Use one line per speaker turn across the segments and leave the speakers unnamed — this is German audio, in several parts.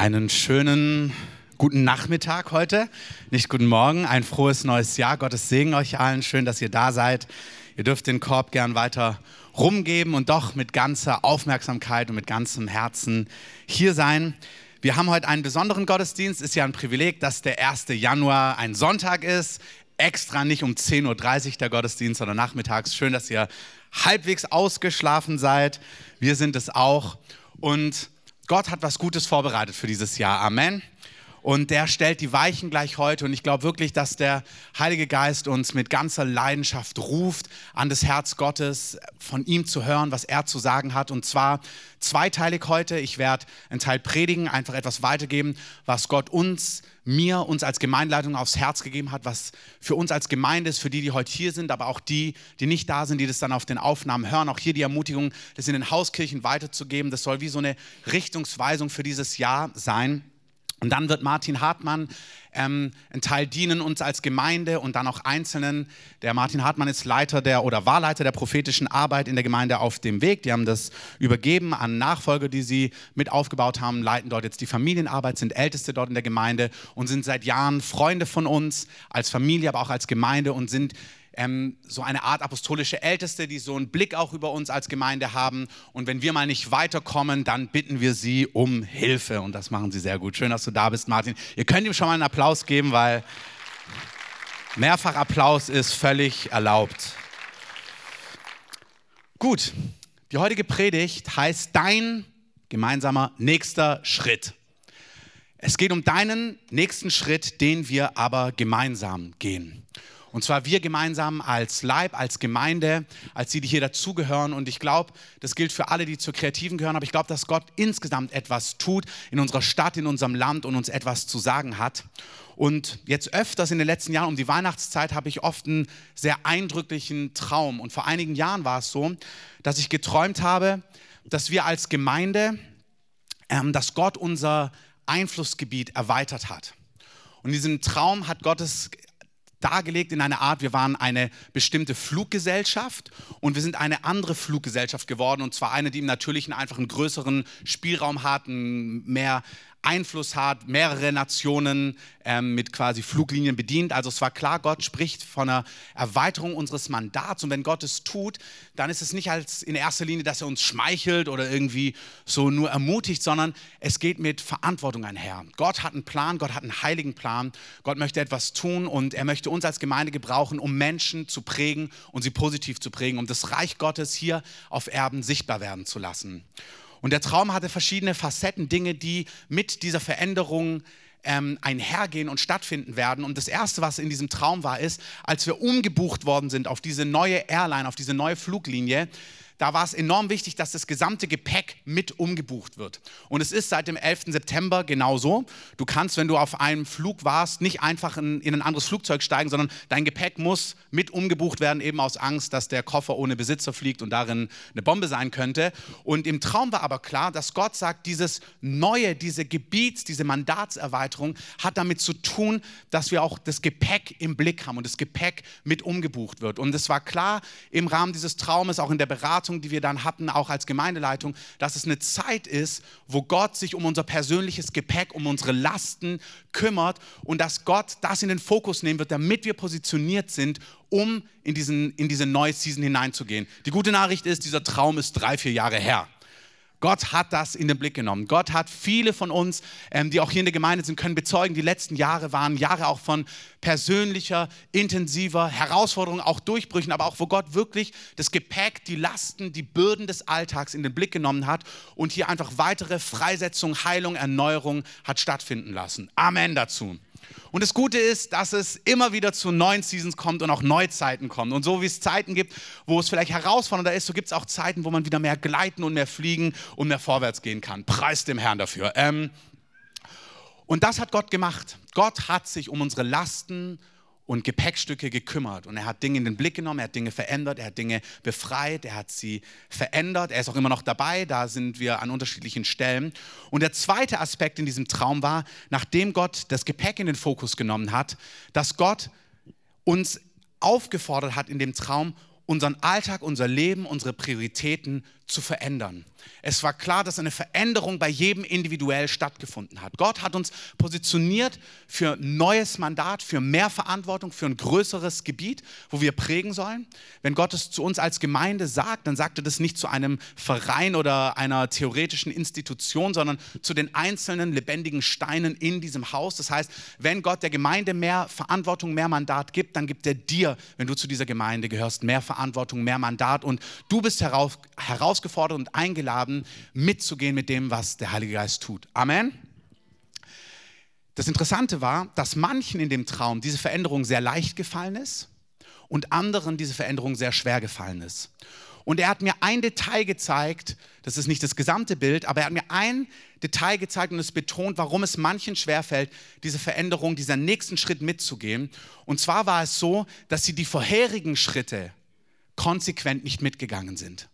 Einen schönen guten Nachmittag heute, nicht guten Morgen, ein frohes neues Jahr. Gottes Segen euch allen. Schön, dass ihr da seid. Ihr dürft den Korb gern weiter rumgeben und doch mit ganzer Aufmerksamkeit und mit ganzem Herzen hier sein. Wir haben heute einen besonderen Gottesdienst. Ist ja ein Privileg, dass der 1. Januar ein Sonntag ist. Extra nicht um 10.30 Uhr der Gottesdienst, sondern nachmittags. Schön, dass ihr halbwegs ausgeschlafen seid. Wir sind es auch. Und Gott hat was Gutes vorbereitet für dieses Jahr. Amen. Und der stellt die Weichen gleich heute. Und ich glaube wirklich, dass der Heilige Geist uns mit ganzer Leidenschaft ruft, an das Herz Gottes, von ihm zu hören, was er zu sagen hat. Und zwar zweiteilig heute. Ich werde einen Teil predigen, einfach etwas weitergeben, was Gott uns, mir, uns als Gemeindeleitung aufs Herz gegeben hat, was für uns als Gemeinde ist, für die, die heute hier sind, aber auch die, die nicht da sind, die das dann auf den Aufnahmen hören. Auch hier die Ermutigung, das in den Hauskirchen weiterzugeben. Das soll wie so eine Richtungsweisung für dieses Jahr sein. Und dann wird Martin Hartmann ähm, ein Teil dienen uns als Gemeinde und dann auch Einzelnen. Der Martin Hartmann ist Leiter der oder war Leiter der prophetischen Arbeit in der Gemeinde auf dem Weg. Die haben das übergeben an Nachfolger, die sie mit aufgebaut haben, leiten dort jetzt die Familienarbeit, sind Älteste dort in der Gemeinde und sind seit Jahren Freunde von uns als Familie, aber auch als Gemeinde und sind ähm, so eine Art apostolische Älteste, die so einen Blick auch über uns als Gemeinde haben. Und wenn wir mal nicht weiterkommen, dann bitten wir sie um Hilfe. Und das machen sie sehr gut. Schön, dass du da bist, Martin. Ihr könnt ihm schon mal einen Applaus geben, weil mehrfach Applaus ist völlig erlaubt. Gut, die heutige Predigt heißt Dein gemeinsamer nächster Schritt. Es geht um deinen nächsten Schritt, den wir aber gemeinsam gehen. Und zwar wir gemeinsam als Leib, als Gemeinde, als die, die hier dazugehören. Und ich glaube, das gilt für alle, die zur Kreativen gehören. Aber ich glaube, dass Gott insgesamt etwas tut in unserer Stadt, in unserem Land und uns etwas zu sagen hat. Und jetzt öfters in den letzten Jahren um die Weihnachtszeit habe ich oft einen sehr eindrücklichen Traum. Und vor einigen Jahren war es so, dass ich geträumt habe, dass wir als Gemeinde, ähm, dass Gott unser Einflussgebiet erweitert hat. Und in diesem Traum hat Gottes dargelegt in einer Art, wir waren eine bestimmte Fluggesellschaft und wir sind eine andere Fluggesellschaft geworden und zwar eine, die im Natürlichen einfach einen größeren Spielraum hat, mehr Einfluss hat, mehrere Nationen ähm, mit quasi Fluglinien bedient. Also es war klar, Gott spricht von einer Erweiterung unseres Mandats. Und wenn Gott es tut, dann ist es nicht als in erster Linie, dass er uns schmeichelt oder irgendwie so nur ermutigt, sondern es geht mit Verantwortung einher. Gott hat einen Plan, Gott hat einen heiligen Plan. Gott möchte etwas tun und er möchte uns als Gemeinde gebrauchen, um Menschen zu prägen und sie positiv zu prägen, um das Reich Gottes hier auf Erden sichtbar werden zu lassen. Und der Traum hatte verschiedene Facetten, Dinge, die mit dieser Veränderung ähm, einhergehen und stattfinden werden. Und das Erste, was in diesem Traum war, ist, als wir umgebucht worden sind auf diese neue Airline, auf diese neue Fluglinie, da war es enorm wichtig, dass das gesamte Gepäck mit umgebucht wird. Und es ist seit dem 11. September genauso. Du kannst, wenn du auf einem Flug warst, nicht einfach in, in, ein anderes Flugzeug steigen, sondern dein Gepäck muss mit umgebucht werden, eben aus Angst, dass der Koffer ohne Besitzer fliegt und darin eine Bombe sein könnte. Und im Traum war aber klar, dass Gott sagt, dieses Neue, diese Gebiets-, diese Mandatserweiterung hat damit zu tun, dass wir auch das Gepäck im Blick haben und das Gepäck mit umgebucht wird. Und es war klar im Rahmen dieses Traumes, auch in der Beratung, Beratung, die wir dann hatten, auch als Gemeindeleitung, dass es eine Zeit ist, wo Gott sich um unser persönliches Gepäck, um unsere Lasten kümmert und dass Gott das in den Fokus nehmen wird, damit wir positioniert sind, um in, diesen, in diese neue Season hineinzugehen. Die gute Nachricht ist, dieser Traum ist drei, vier Jahre her. Gott hat das in den Blick genommen. Gott hat viele von uns, ähm, die auch hier in der Gemeinde sind, können bezeugen, die letzten Jahre waren Jahre auch von persönlicher, intensiver Herausforderung, auch Durchbrüchen, aber auch wo Gott wirklich das Gepäck, die Lasten, die Bürden des Alltags in den Blick genommen hat und hier einfach weitere Freisetzung, Heilung, Erneuerung hat stattfinden lassen. Amen dazu. Und das Gute ist, dass es immer wieder zu neuen Seasons kommt und auch Neuzeiten kommt. Und so wie es Zeiten gibt, wo es vielleicht herausfordernder ist, so gibt es auch Zeiten, wo man wieder mehr gleiten und mehr fliegen und mehr vorwärts gehen kann. Preis dem Herrn dafür. Ähm, und das hat Gott gemacht. Gott hat sich um unsere Lasten und Gepäckstücke gekümmert. Und er hat Dinge in den Blick genommen, er hat Dinge verändert, er hat Dinge befreit, er hat sie verändert. Er ist auch immer noch dabei, da sind wir an unterschiedlichen Stellen. Und der zweite Aspekt in diesem Traum war, nachdem Gott das Gepäck in den Fokus genommen hat, dass Gott uns aufgefordert hat in dem Traum, unseren Alltag, unser Leben, unsere Prioritäten zu verändern. Es war klar, dass eine Veränderung bei jedem individuell stattgefunden hat. Gott hat uns positioniert für neues Mandat, für mehr Verantwortung, für ein größeres Gebiet, wo wir prägen sollen. Wenn Gott es zu uns als Gemeinde sagt, dann sagt er das nicht zu einem Verein oder einer theoretischen Institution, sondern zu den einzelnen lebendigen Steinen in diesem Haus. Das heißt, wenn Gott der Gemeinde mehr Verantwortung, mehr Mandat gibt, dann gibt er dir, wenn du zu dieser Gemeinde gehörst, mehr Verantwortung, mehr Mandat und du bist heraus, herausgefordert und eingeladen, mitzugehen mit dem, was der Heilige Geist tut. Amen. Das Interessante war, dass manchen in dem Traum diese Veränderung sehr leicht gefallen ist und anderen diese Veränderung sehr schwer gefallen ist. Und er hat mir ein Detail gezeigt, das ist nicht das gesamte Bild, aber er hat mir ein Detail gezeigt und es betont, warum es manchen schwerfällt, diese Veränderung, diesen nächsten Schritt mitzugehen. Und zwar war es so, dass sie die vorherigen Schritte konsequent nicht mitgegangen sind.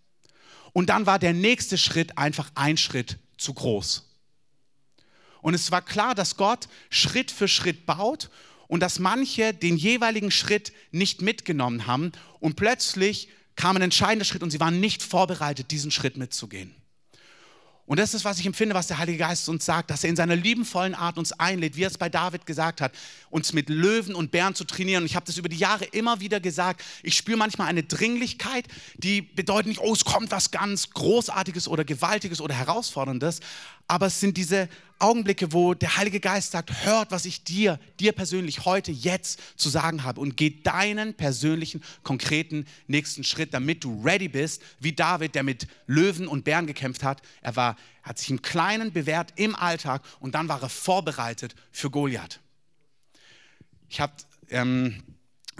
Und dann war der nächste Schritt einfach ein Schritt zu groß. Und es war klar, dass Gott Schritt für Schritt baut und dass manche den jeweiligen Schritt nicht mitgenommen haben und plötzlich kam ein entscheidender Schritt und sie waren nicht vorbereitet, diesen Schritt mitzugehen. Und das ist, was ich empfinde, was der Heilige Geist uns sagt, dass er in seiner liebenvollen Art uns einlädt, wie er es bei David gesagt hat, uns mit Löwen und Bären zu trainieren. Und ich habe das über die Jahre immer wieder gesagt. Ich spüre manchmal eine Dringlichkeit, die bedeutet nicht, oh, es kommt was ganz Großartiges oder Gewaltiges oder Herausforderndes, aber es sind diese Augenblicke, wo der Heilige Geist sagt, hört, was ich dir, dir persönlich heute, jetzt zu sagen habe und geh deinen persönlichen, konkreten nächsten Schritt, damit du ready bist, wie David, der mit Löwen und Bären gekämpft hat. Er war, hat sich im Kleinen bewährt im Alltag und dann war er vorbereitet für Goliath. Ich habe ähm,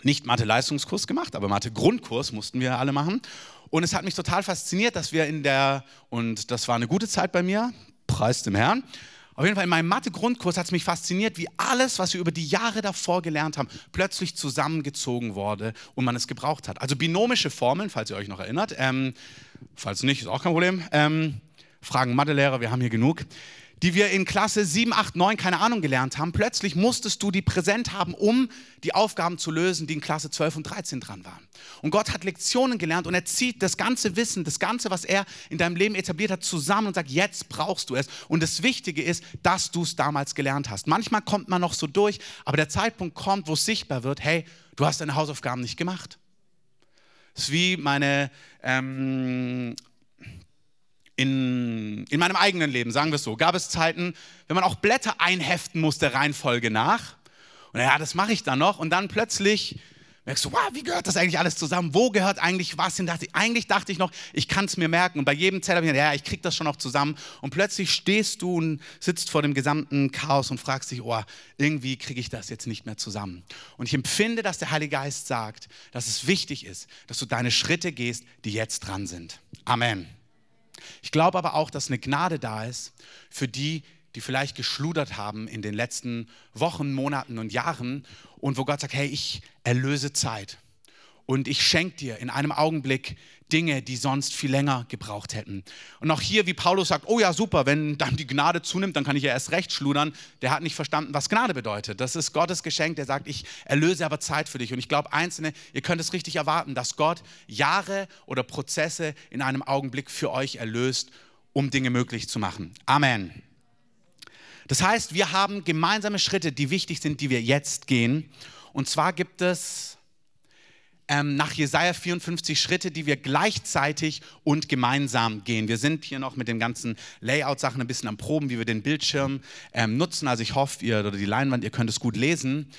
nicht Mathe-Leistungskurs gemacht, aber Mathe-Grundkurs mussten wir alle machen. Und es hat mich total fasziniert, dass wir in der, und das war eine gute Zeit bei mir, Preis dem Herrn. Auf jeden Fall in meinem Mathe-Grundkurs hat es mich fasziniert, wie alles, was wir über die Jahre davor gelernt haben, plötzlich zusammengezogen wurde und man es gebraucht hat. Also binomische Formeln, falls ihr euch noch erinnert. Ähm, falls nicht, ist auch kein Problem. Ähm, Fragen Mathelehrer, wir haben hier genug die wir in Klasse 7, 8, 9, keine Ahnung, gelernt haben. Plötzlich musstest du die präsent haben, um die Aufgaben zu lösen, die in Klasse 12 und 13 dran waren. Und Gott hat Lektionen gelernt und er zieht das ganze Wissen, das Ganze, was er in deinem Leben etabliert hat, zusammen und sagt, jetzt brauchst du es. Und das Wichtige ist, dass du es damals gelernt hast. Manchmal kommt man noch so durch, aber der Zeitpunkt kommt, wo es sichtbar wird, hey, du hast deine Hausaufgaben nicht gemacht. Das ist wie meine ähm, in, in meinem eigenen Leben, sagen wir es so, gab es Zeiten, wenn man auch Blätter einheften musste, Reihenfolge nach. Und ja, das mache ich dann noch. Und dann plötzlich merkst du, wow, wie gehört das eigentlich alles zusammen? Wo gehört eigentlich was hin? Eigentlich dachte ich noch, ich kann es mir merken. Und bei jedem Zettel habe ich gedacht, ja, ich kriege das schon noch zusammen. Und plötzlich stehst du und sitzt vor dem gesamten Chaos und fragst dich, oh, irgendwie kriege ich das jetzt nicht mehr zusammen. Und ich empfinde, dass der Heilige Geist sagt, dass es wichtig ist, dass du deine Schritte gehst, die jetzt dran sind. Amen. Ich glaube aber auch, dass eine Gnade da ist für die, die vielleicht geschludert haben in den letzten Wochen, Monaten und Jahren und wo Gott sagt, hey, ich erlöse Zeit und ich schenke dir in einem Augenblick Dinge, die sonst viel länger gebraucht hätten. Und auch hier, wie Paulus sagt, oh ja, super, wenn dann die Gnade zunimmt, dann kann ich ja erst recht schludern. Der hat nicht verstanden, was Gnade bedeutet. Das ist Gottes Geschenk, der sagt, ich erlöse aber Zeit für dich. Und ich glaube, Einzelne, ihr könnt es richtig erwarten, dass Gott Jahre oder Prozesse in einem Augenblick für euch erlöst, um Dinge möglich zu machen. Amen. Das heißt, wir haben gemeinsame Schritte, die wichtig sind, die wir jetzt gehen. Und zwar gibt es ähm, nach Jesaja 54 Schritte, die wir gleichzeitig und gemeinsam gehen. Wir sind hier noch mit den ganzen Layout-Sachen ein bisschen am Proben, wie wir den Bildschirm ähm, nutzen. Also ich hoffe, ihr oder die Leinwand, ihr könnt es gut lesen.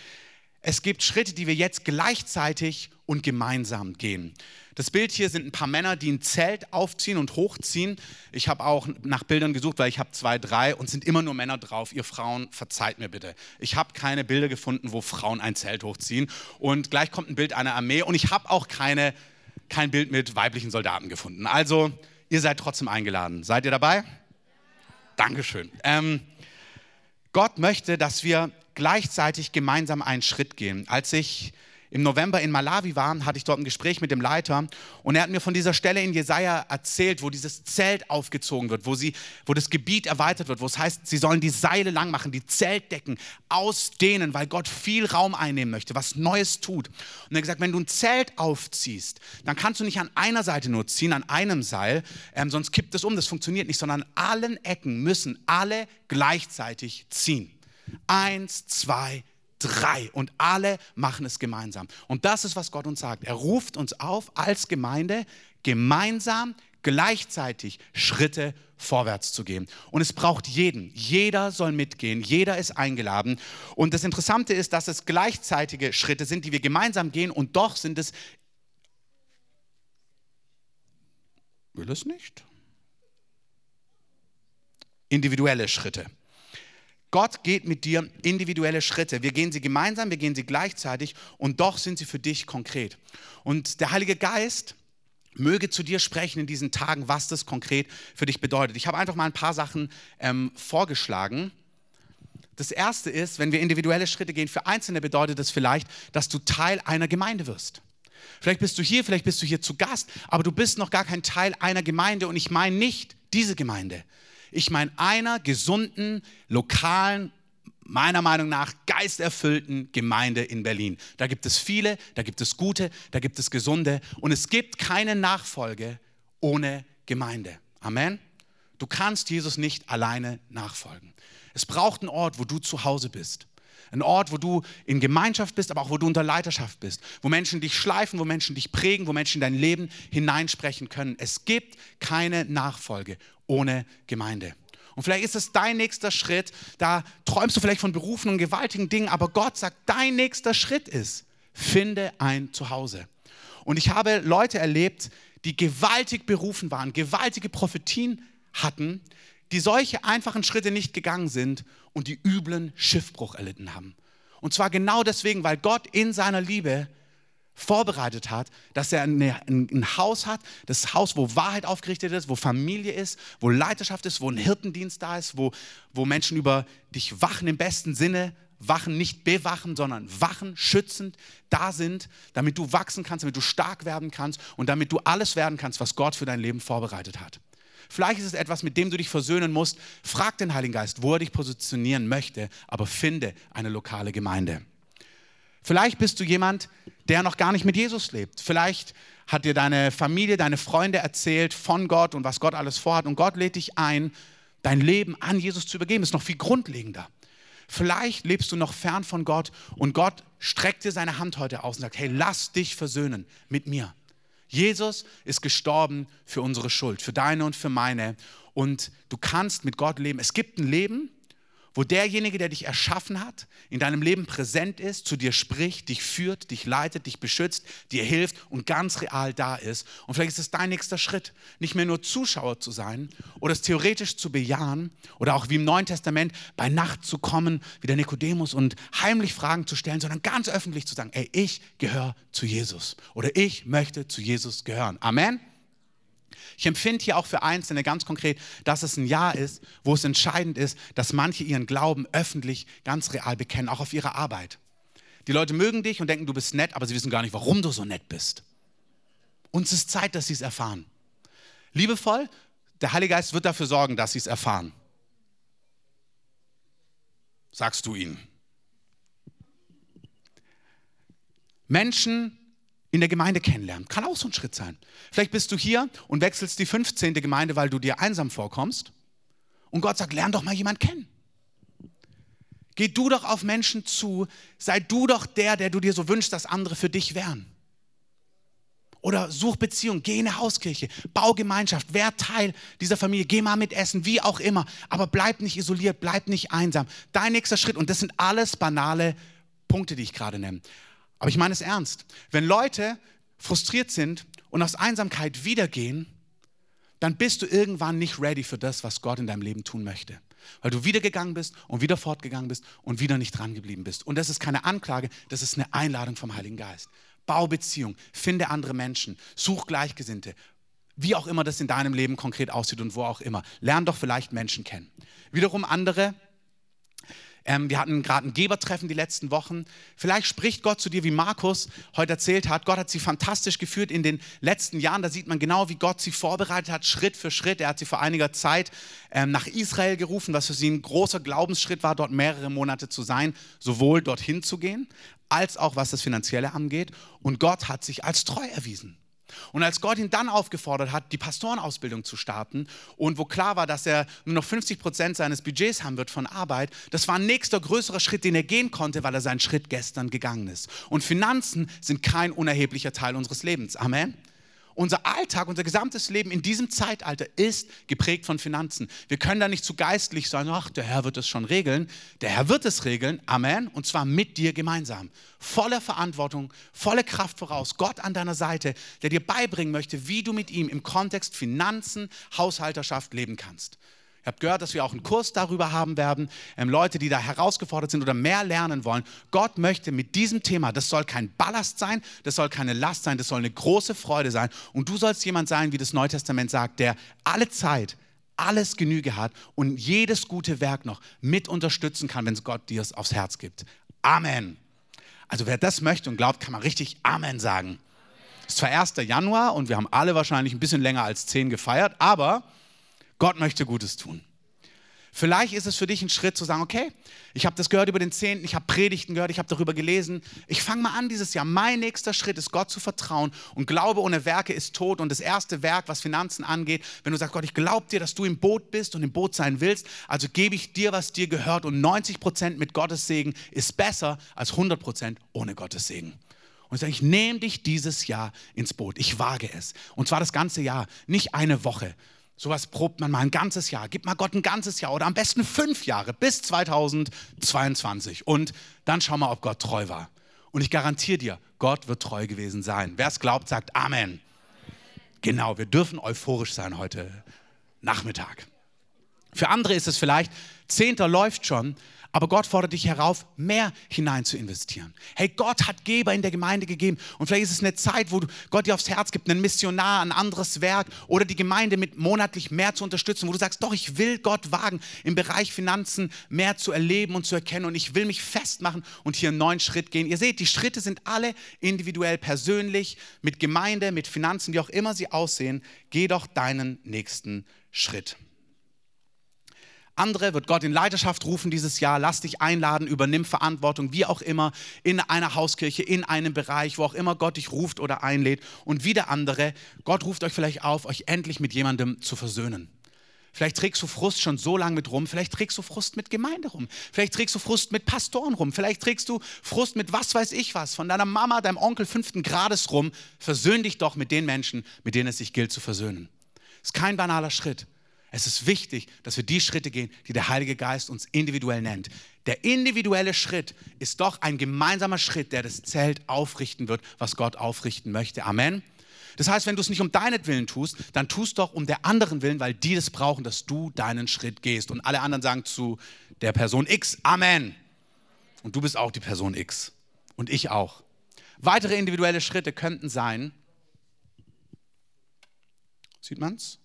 Es gibt Schritte, die wir jetzt gleichzeitig und gemeinsam gehen. Das Bild hier sind ein paar Männer, die ein Zelt aufziehen und hochziehen. Ich habe auch nach Bildern gesucht, weil ich habe zwei, drei und sind immer nur Männer drauf. Ihr Frauen, verzeiht mir bitte. Ich habe keine Bilder gefunden, wo Frauen ein Zelt hochziehen. Und gleich kommt ein Bild einer Armee und ich habe auch keine, kein Bild mit weiblichen Soldaten gefunden. Also, ihr seid trotzdem eingeladen. Seid ihr dabei? Dankeschön. Ähm, Gott möchte, dass wir gleichzeitig gemeinsam einen Schritt gehen. Als ich im November in Malawi war, hatte ich dort ein Gespräch mit dem Leiter und er hat mir von dieser Stelle in Jesaja erzählt, wo dieses Zelt aufgezogen wird, wo, sie, wo das Gebiet erweitert wird, wo es heißt, sie sollen die Seile lang machen, die Zeltdecken ausdehnen, weil Gott viel Raum einnehmen möchte, was Neues tut. Und er hat gesagt, wenn du ein Zelt aufziehst, dann kannst du nicht an einer Seite nur ziehen, an einem Seil, ähm, sonst kippt es um, das funktioniert nicht, sondern an allen Ecken müssen alle gleichzeitig ziehen. Eins, zwei, drei und alle machen es gemeinsam. Und das ist, was Gott uns sagt. Er ruft uns auf, als Gemeinde gemeinsam gleichzeitig Schritte vorwärts zu gehen. Und es braucht jeden. Jeder soll mitgehen. Jeder ist eingeladen. Und das Interessante ist, dass es gleichzeitige Schritte sind, die wir gemeinsam gehen. Und doch sind es. Will es nicht? Individuelle Schritte. Gott geht mit dir individuelle Schritte. Wir gehen sie gemeinsam, wir gehen sie gleichzeitig und doch sind sie für dich konkret. Und der Heilige Geist möge zu dir sprechen in diesen Tagen, was das konkret für dich bedeutet. Ich habe einfach mal ein paar Sachen ähm, vorgeschlagen. Das erste ist, wenn wir individuelle Schritte gehen, für Einzelne bedeutet das vielleicht, dass du Teil einer Gemeinde wirst. Vielleicht bist du hier, vielleicht bist du hier zu Gast, aber du bist noch gar kein Teil einer Gemeinde und ich meine nicht diese Gemeinde. Ich meine einer gesunden, lokalen, meiner Meinung nach geisterfüllten Gemeinde in Berlin. Da gibt es viele, da gibt es gute, da gibt es gesunde und es gibt keine Nachfolge ohne Gemeinde. Amen. Du kannst Jesus nicht alleine nachfolgen. Es braucht einen Ort, wo du zu Hause bist. Ein Ort, wo du in Gemeinschaft bist, aber auch wo du unter Leiterschaft bist. Wo Menschen dich schleifen, wo Menschen dich prägen, wo Menschen in dein Leben hineinsprechen können. Es gibt keine Nachfolge ohne Gemeinde. Und vielleicht ist es dein nächster Schritt, da träumst du vielleicht von Berufen und gewaltigen Dingen, aber Gott sagt, dein nächster Schritt ist, finde ein Zuhause. Und ich habe Leute erlebt, die gewaltig berufen waren, gewaltige Prophetien hatten, die solche einfachen Schritte nicht gegangen sind und die üblen Schiffbruch erlitten haben. Und zwar genau deswegen, weil Gott in seiner Liebe vorbereitet hat, dass er ein, Haus hat, das Haus, wo Wahrheit aufgerichtet ist, wo Familie ist, wo Leiterschaft ist, wo ein Hirtendienst da ist, wo, wo Menschen über dich wachen im besten Sinne, wachen, nicht bewachen, sondern wachen, schützend da sind, damit du wachsen kannst, damit du stark werden kannst und damit du alles werden kannst, was Gott für dein Leben vorbereitet hat. Vielleicht ist es etwas, mit dem du dich versöhnen musst. Frag den Heiligen Geist, wo er dich positionieren möchte, aber finde eine lokale Gemeinde. Vielleicht bist du jemand, der noch gar nicht mit Jesus lebt. Vielleicht hat dir deine Familie, deine Freunde erzählt von Gott und was Gott alles vorhat. Und Gott lädt dich ein, dein Leben an Jesus zu übergeben. Das ist noch viel grundlegender. Vielleicht lebst du noch fern von Gott und Gott streckt dir seine Hand heute aus und sagt, hey, lass dich versöhnen mit mir. Jesus ist gestorben für unsere Schuld, für deine und für meine. Und du kannst mit Gott leben. Es gibt ein Leben, wo derjenige, der dich erschaffen hat, in deinem Leben präsent ist, zu dir spricht, dich führt, dich leitet, dich beschützt, dir hilft und ganz real da ist. Und vielleicht ist es dein nächster Schritt, nicht mehr nur Zuschauer zu sein oder es theoretisch zu bejahen oder auch wie im Neuen Testament bei Nacht zu kommen, wie der Nikodemus und heimlich Fragen zu stellen, sondern ganz öffentlich zu sagen, ey, ich gehöre zu Jesus oder ich möchte zu Jesus gehören. Amen. Ich empfinde hier auch für Einzelne ganz konkret, dass es ein Jahr ist, wo es entscheidend ist, dass manche ihren Glauben öffentlich ganz real bekennen, auch auf ihrer Arbeit. Die Leute mögen dich und denken, du bist nett, aber sie wissen gar nicht, warum du so nett bist. Uns ist Zeit, dass sie es erfahren. Liebevoll, der Heilige Geist wird dafür sorgen, dass sie es erfahren. Sagst du ihnen. Menschen in der Gemeinde kennenlernen. Kann auch so ein Schritt sein. Vielleicht bist du hier und wechselst die 15. Gemeinde, weil du dir einsam vorkommst. Und Gott sagt, lern doch mal jemand kennen. Geh du doch auf Menschen zu, sei du doch der, der du dir so wünschst, dass andere für dich wären. Oder such Beziehung, geh in eine Hauskirche, bau Gemeinschaft, wer Teil dieser Familie, geh mal mit essen, wie auch immer. Aber bleib nicht isoliert, bleib nicht einsam. Dein nächster Schritt, und das sind alles banale Punkte, die ich gerade nenne. Aber ich meine es ernst. Wenn Leute frustriert sind und aus Einsamkeit wiedergehen, dann bist du irgendwann nicht ready für das, was Gott in deinem Leben tun möchte. Weil du wiedergegangen bist und wieder fortgegangen bist und wieder nicht dran geblieben bist. Und das ist keine Anklage, das ist eine Einladung vom Heiligen Geist. Bau Beziehung, finde andere Menschen, such Gleichgesinnte, wie auch immer das in deinem Leben konkret aussieht und wo auch immer. Lern doch vielleicht Menschen kennen. Wiederum andere Ähm, wir hatten gerade ein Gebertreffen die letzten Wochen. Vielleicht spricht Gott zu dir, wie Markus heute erzählt hat. Gott hat sie fantastisch geführt in den letzten Jahren. Da sieht man genau, wie Gott sie vorbereitet hat, Schritt für Schritt. Er hat sie vor einiger Zeit ähm, nach Israel gerufen, was für sie ein großer Glaubensschritt war, dort mehrere Monate zu sein, sowohl dorthin zu gehen, als auch was das Finanzielle angeht. Und Gott hat sich als treu erwiesen. Und als Gott ihn dann aufgefordert hat, die Pastorenausbildung zu starten und wo klar war, dass er nur noch 50 Prozent seines Budgets haben wird von Arbeit, das war ein nächster größerer Schritt, den er gehen konnte, weil er seinen Schritt gestern gegangen ist. Und Finanzen sind kein unerheblicher Teil unseres Lebens. Amen. Unser Alltag, unser gesamtes Leben in diesem Zeitalter ist geprägt von Finanzen. Wir können da nicht zu geistlich sein, ach, der Herr wird es schon regeln. Der Herr wird es regeln, Amen, und zwar mit dir gemeinsam. Voller Verantwortung, volle Kraft voraus, Gott an deiner Seite, der dir beibringen möchte, wie du mit ihm im Kontext Finanzen, Haushalterschaft leben kannst. Ihr habt gehört, dass wir auch einen Kurs darüber haben werden. Ähm, Leute, die da herausgefordert sind oder mehr lernen wollen. Gott möchte mit diesem Thema, das soll kein Ballast sein, das soll keine Last sein, das soll eine große Freude sein. Und du sollst jemand sein, wie das Neue Testament sagt, der alle Zeit, alles Genüge hat und jedes gute Werk noch mit unterstützen kann, wenn Gott dir es aufs Herz gibt. Amen. Also wer das möchte und glaubt, kann man richtig Amen sagen. Es ist zwar 1. Januar und wir haben alle wahrscheinlich ein bisschen länger als 10 gefeiert, aber Gott möchte Gutes tun. Vielleicht ist es für dich ein Schritt zu sagen, okay, ich habe das gehört über den Zehnten, ich habe Predigten gehört, ich habe darüber gelesen. Ich fange mal an dieses Jahr. Mein nächster Schritt ist, Gott zu vertrauen. Und Glaube ohne Werke ist tot. Und das erste Werk, was Finanzen angeht, wenn du sagst, Gott, ich glaube dir, dass du im Boot bist und im Boot sein willst, also gebe ich dir, was dir gehört. Und 90 Prozent mit Gottes Segen ist besser als 100 Prozent ohne Gottes Segen. Und ich sage, ich nehme dich dieses Jahr ins Boot. Ich wage es. Und zwar das ganze Jahr, nicht eine Woche, Sowas probt man mal ein ganzes Jahr. Gib mal Gott ein ganzes Jahr oder am besten fünf Jahre bis 2022. Und dann schau mal, ob Gott treu war. Und ich garantiere dir, Gott wird treu gewesen sein. Wer es glaubt, sagt Amen. Genau, wir dürfen euphorisch sein heute Nachmittag. Für andere ist es vielleicht, Zehnter läuft schon, aber Gott fordert dich herauf, mehr hinein zu investieren. Hey, Gott hat Geber in der Gemeinde gegeben. Und vielleicht ist es eine Zeit, wo Gott dir aufs Herz gibt, einen Missionar, ein anderes Werk oder die Gemeinde mit monatlich mehr zu unterstützen, wo du sagst, doch, ich will Gott wagen, im Bereich Finanzen mehr zu erleben und zu erkennen. Und ich will mich festmachen und hier einen neuen Schritt gehen. Ihr seht, die Schritte sind alle individuell, persönlich, mit Gemeinde, mit Finanzen, wie auch immer sie aussehen. Geh doch deinen nächsten Schritt. Andere wird Gott in Leiterschaft rufen dieses Jahr. Lass dich einladen, übernimm Verantwortung, wie auch immer, in einer Hauskirche, in einem Bereich, wo auch immer Gott dich ruft oder einlädt. Und wieder andere, Gott ruft euch vielleicht auf, euch endlich mit jemandem zu versöhnen. Vielleicht trägst du Frust schon so lange mit rum. Vielleicht trägst du Frust mit Gemeinde rum. Vielleicht trägst du Frust mit Pastoren rum. Vielleicht trägst du Frust mit was weiß ich was, von deiner Mama, deinem Onkel fünften Grades rum. Versöhn dich doch mit den Menschen, mit denen es sich gilt zu versöhnen. Ist kein banaler Schritt. Es ist wichtig, dass wir die Schritte gehen, die der Heilige Geist uns individuell nennt. Der individuelle Schritt ist doch ein gemeinsamer Schritt, der das Zelt aufrichten wird, was Gott aufrichten möchte. Amen. Das heißt, wenn du es nicht um deinetwillen tust, dann tust doch um der anderen Willen, weil die es brauchen, dass du deinen Schritt gehst. Und alle anderen sagen zu der Person X, Amen. Und du bist auch die Person X. Und ich auch. Weitere individuelle Schritte könnten sein, sieht man's?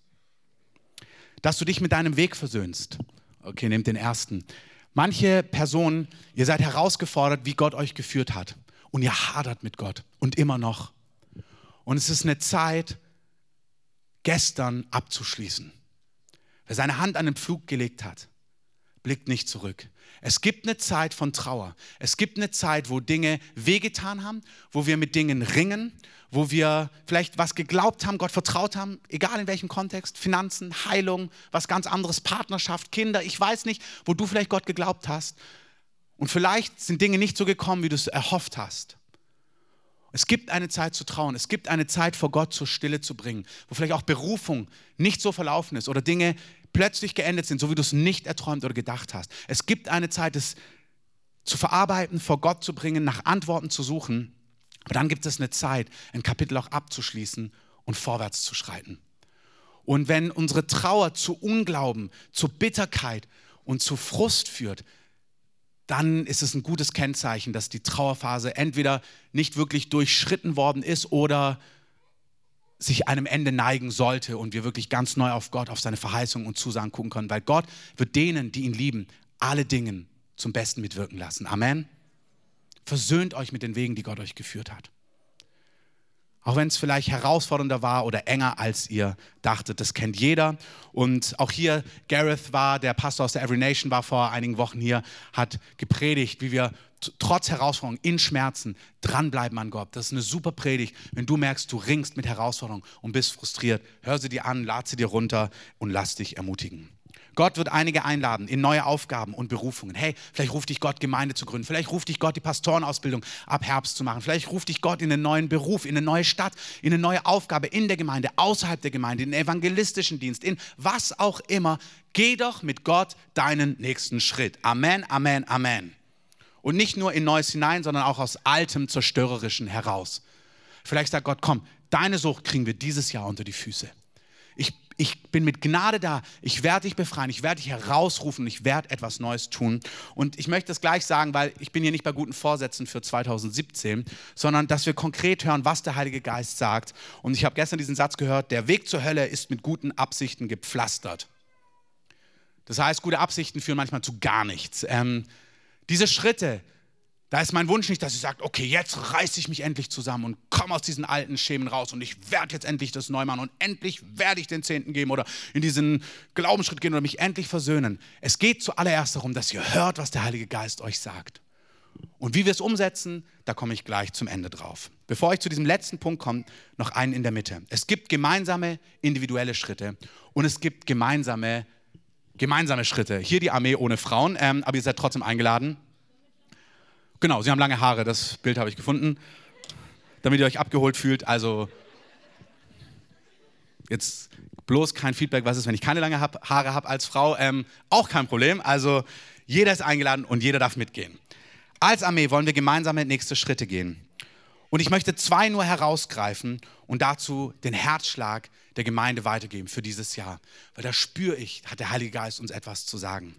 Dass du dich mit deinem Weg versöhnst. Okay, nehmt den ersten. Manche Personen, ihr seid herausgefordert, wie Gott euch geführt hat. Und ihr hadert mit Gott. Und immer noch. Und es ist eine Zeit, gestern abzuschließen. Wer seine Hand an den Pflug gelegt hat, blickt nicht zurück. Es gibt eine Zeit von Trauer. Es gibt eine Zeit, wo Dinge wehgetan haben, wo wir mit Dingen ringen, wo wir vielleicht was geglaubt haben, Gott vertraut haben, egal in welchem Kontext, Finanzen, Heilung, was ganz anderes, Partnerschaft, Kinder, ich weiß nicht, wo du vielleicht Gott geglaubt hast. Und vielleicht sind Dinge nicht so gekommen, wie du es erhofft hast. Es gibt eine Zeit zu trauen. Es gibt eine Zeit vor Gott zur Stille zu bringen, wo vielleicht auch Berufung nicht so verlaufen ist oder Dinge plötzlich geendet sind, so wie du es nicht erträumt oder gedacht hast. Es gibt eine Zeit, es zu verarbeiten, vor Gott zu bringen, nach Antworten zu suchen. Aber dann gibt es eine Zeit, ein Kapitel auch abzuschließen und vorwärts zu schreiten. Und wenn unsere Trauer zu Unglauben, zu Bitterkeit und zu Frust führt, dann ist es ein gutes Kennzeichen, dass die Trauerphase entweder nicht wirklich durchschritten worden ist oder sich einem Ende neigen sollte und wir wirklich ganz neu auf Gott, auf seine Verheißungen und Zusagen gucken können, weil Gott wird denen, die ihn lieben, alle Dinge zum Besten mitwirken lassen. Amen. Versöhnt euch mit den Wegen, die Gott euch geführt hat. Auch wenn es vielleicht herausfordernder war oder enger, als ihr dachtet. Das kennt jeder. Und auch hier, Gareth war, der Pastor aus der Every Nation, war vor einigen Wochen hier, hat gepredigt, wie wir trotz Herausforderungen, in Schmerzen dranbleiben an Gott. Das ist eine super Predigt. Wenn du merkst, du ringst mit Herausforderungen und bist frustriert, hör sie dir an, lad sie dir runter und lass dich ermutigen. Gott wird einige einladen in neue Aufgaben und Berufungen. Hey, vielleicht ruft dich Gott, Gemeinde zu gründen. Vielleicht ruft dich Gott, die Pastorenausbildung ab Herbst zu machen. Vielleicht ruft dich Gott in einen neuen Beruf, in eine neue Stadt, in eine neue Aufgabe in der Gemeinde, außerhalb der Gemeinde, in den evangelistischen Dienst, in was auch immer. Geh doch mit Gott deinen nächsten Schritt. Amen, Amen, Amen. Und nicht nur in Neues hinein, sondern auch aus altem Zerstörerischen heraus. Vielleicht sagt Gott, komm, deine Sucht kriegen wir dieses Jahr unter die Füße. Ich bin mit Gnade da. Ich werde dich befreien. Ich werde dich herausrufen. Ich werde etwas Neues tun. Und ich möchte es gleich sagen, weil ich bin hier nicht bei guten Vorsätzen für 2017, sondern dass wir konkret hören, was der Heilige Geist sagt. Und ich habe gestern diesen Satz gehört, der Weg zur Hölle ist mit guten Absichten gepflastert. Das heißt, gute Absichten führen manchmal zu gar nichts. Ähm, diese Schritte, da ist mein Wunsch nicht, dass ich sage, okay, jetzt reiße ich mich endlich zusammen und komme aus diesen alten Schemen raus und ich werde jetzt endlich das neu machen und endlich werde ich den Zehnten geben oder in diesen Glaubensschritt gehen oder mich endlich versöhnen. Es geht zuallererst darum, dass ihr hört, was der Heilige Geist euch sagt. Und wie wir es umsetzen, da komme ich gleich zum Ende drauf. Bevor ich zu diesem letzten Punkt komme, noch einen in der Mitte. Es gibt gemeinsame individuelle Schritte und es gibt gemeinsame gemeinsame Schritte. Hier die Armee ohne Frauen, ähm, aber ihr seid trotzdem eingeladen. Genau, sie haben lange Haare, das Bild habe ich gefunden, damit ihr euch abgeholt fühlt. Also jetzt bloß kein Feedback, was ist, wenn ich keine lange Haare habe als Frau. Ähm, auch kein Problem. Also jeder ist eingeladen und jeder darf mitgehen. Als Armee wollen wir gemeinsame nächste Schritte gehen. Und ich möchte zwei nur herausgreifen und dazu den Herzschlag der Gemeinde weitergeben für dieses Jahr. Weil da spüre ich, hat der Heilige Geist uns etwas zu sagen.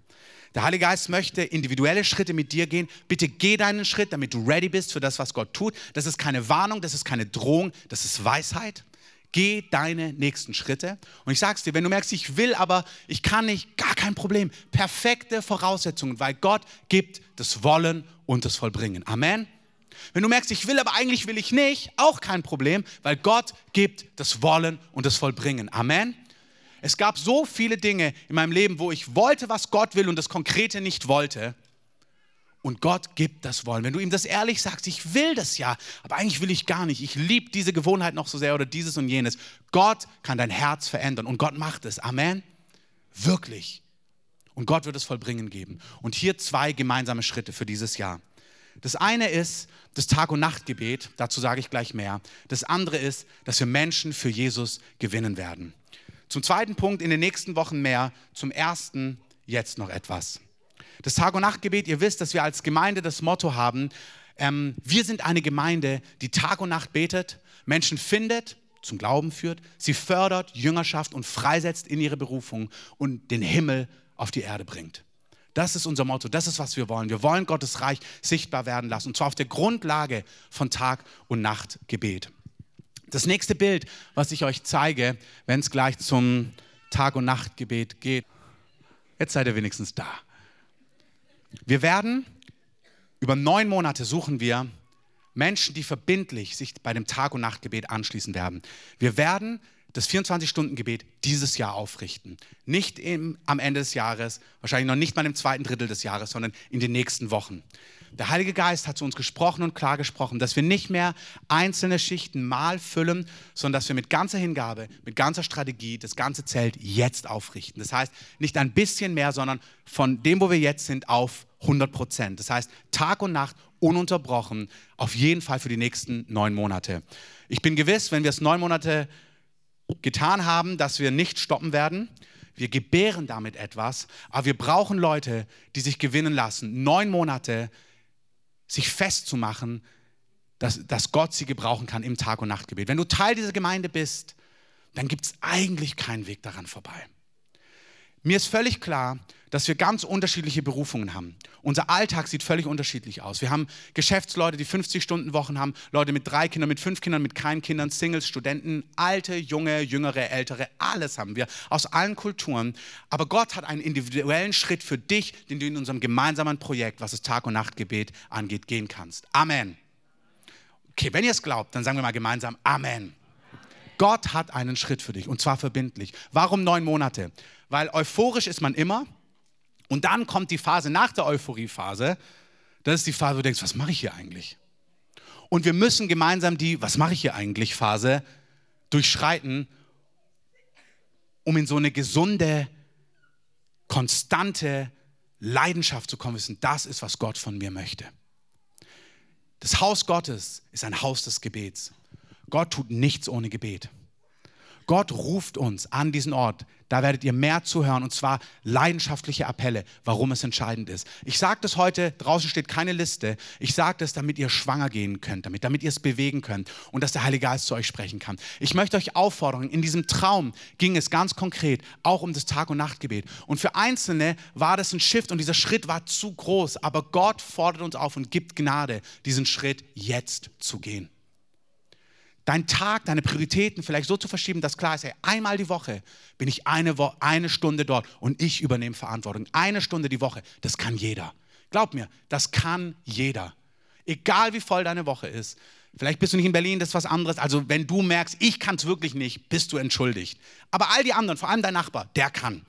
Der Heilige Geist möchte individuelle Schritte mit dir gehen. Bitte geh deinen Schritt, damit du ready bist für das, was Gott tut. Das ist keine Warnung, das ist keine Drohung, das ist Weisheit. Geh deine nächsten Schritte. Und ich sag's dir, wenn du merkst, ich will, aber ich kann nicht, gar kein Problem. Perfekte Voraussetzungen, weil Gott gibt das Wollen und das Vollbringen. Amen. Wenn du merkst, ich will, aber eigentlich will ich nicht, auch kein Problem, weil Gott gibt das Wollen und das Vollbringen. Amen. Es gab so viele Dinge in meinem Leben, wo ich wollte, was Gott will und das Konkrete nicht wollte. Und Gott gibt das Wollen. Wenn du ihm das ehrlich sagst, ich will das ja, aber eigentlich will ich gar nicht. Ich liebe diese Gewohnheit noch so sehr oder dieses und jenes. Gott kann dein Herz verändern und Gott macht es. Amen. Wirklich. Und Gott wird es vollbringen geben. Und hier zwei gemeinsame Schritte für dieses Jahr. Das eine ist das Tag- und Nachtgebet, dazu sage ich gleich mehr. Das andere ist, dass wir Menschen für Jesus gewinnen werden. Zum zweiten Punkt in den nächsten Wochen mehr. Zum ersten jetzt noch etwas. Das Tag- und Nachtgebet, ihr wisst, dass wir als Gemeinde das Motto haben, ähm, wir sind eine Gemeinde, die Tag und Nacht betet, Menschen findet, zum Glauben führt, sie fördert Jüngerschaft und freisetzt in ihre Berufung und den Himmel auf die Erde bringt. Das ist unser Motto, das ist, was wir wollen. Wir wollen Gottes Reich sichtbar werden lassen und zwar auf der Grundlage von Tag- und Nachtgebet. Das nächste Bild, was ich euch zeige, wenn es gleich zum Tag- und Nachtgebet geht, jetzt seid ihr wenigstens da. Wir werden, über neun Monate suchen wir Menschen, die verbindlich sich bei dem Tag- und Nachtgebet anschließen werden. Wir werden das 24-Stunden-Gebet dieses Jahr aufrichten. Nicht im, am Ende des Jahres, wahrscheinlich noch nicht mal im zweiten Drittel des Jahres, sondern in den nächsten Wochen. Der Heilige Geist hat zu uns gesprochen und klar gesprochen, dass wir nicht mehr einzelne Schichten mal füllen, sondern dass wir mit ganzer Hingabe, mit ganzer Strategie das ganze Zelt jetzt aufrichten. Das heißt, nicht ein bisschen mehr, sondern von dem, wo wir jetzt sind, auf 100 Prozent. Das heißt, Tag und Nacht ununterbrochen, auf jeden Fall für die nächsten neun Monate. Ich bin gewiss, wenn wir es neun Monate getan haben, dass wir nicht stoppen werden. Wir gebären damit etwas, aber wir brauchen Leute, die sich gewinnen lassen. Neun Monate sich festzumachen, dass, dass Gott sie gebrauchen kann im Tag- und Nachtgebet. Wenn du Teil dieser Gemeinde bist, dann gibt es eigentlich keinen Weg daran vorbei. Mir ist völlig klar, dass wir ganz unterschiedliche Berufungen haben. Unser Alltag sieht völlig unterschiedlich aus. Wir haben Geschäftsleute, die 50-Stunden-Wochen haben, Leute mit drei Kindern, mit fünf Kindern, mit keinen Kindern, Singles, Studenten, alte, junge, jüngere, ältere, alles haben wir aus allen Kulturen. Aber Gott hat einen individuellen Schritt für dich, den du in unserem gemeinsamen Projekt, was das Tag- und Nachtgebet angeht, gehen kannst. Amen. Okay, wenn ihr es glaubt, dann sagen wir mal gemeinsam Amen. Gott hat einen Schritt für dich und zwar verbindlich. Warum neun Monate? Weil euphorisch ist man immer und dann kommt die Phase nach der Euphoriephase. Das ist die Phase, wo du denkst, was mache ich hier eigentlich? Und wir müssen gemeinsam die, was mache ich hier eigentlich, Phase durchschreiten, um in so eine gesunde, konstante Leidenschaft zu kommen. Wissen, das ist, was Gott von mir möchte. Das Haus Gottes ist ein Haus des Gebets. Gott tut nichts ohne Gebet. Gott ruft uns an diesen Ort. Da werdet ihr mehr zuhören und zwar leidenschaftliche Appelle, warum es entscheidend ist. Ich sage das heute, draußen steht keine Liste. Ich sage das, damit ihr schwanger gehen könnt, damit, damit ihr es bewegen könnt und dass der Heilige Geist zu euch sprechen kann. Ich möchte euch auffordern, in diesem Traum ging es ganz konkret auch um das Tag- und Nachtgebet. Und für Einzelne war das ein Shift und dieser Schritt war zu groß, aber Gott fordert uns auf und gibt Gnade, diesen Schritt jetzt zu gehen deinen Tag, deine Prioritäten vielleicht so zu verschieben, dass klar ist, hey, einmal die Woche bin ich eine, Wo eine Stunde dort und ich übernehme Verantwortung. Eine Stunde die Woche, das kann jeder. Glaub mir, das kann jeder. Egal wie voll deine Woche ist. Vielleicht bist du nicht in Berlin, das ist was anderes. Also wenn du merkst, ich kann es wirklich nicht, bist du entschuldigt. Aber all die anderen, vor allem dein Nachbar, der kann.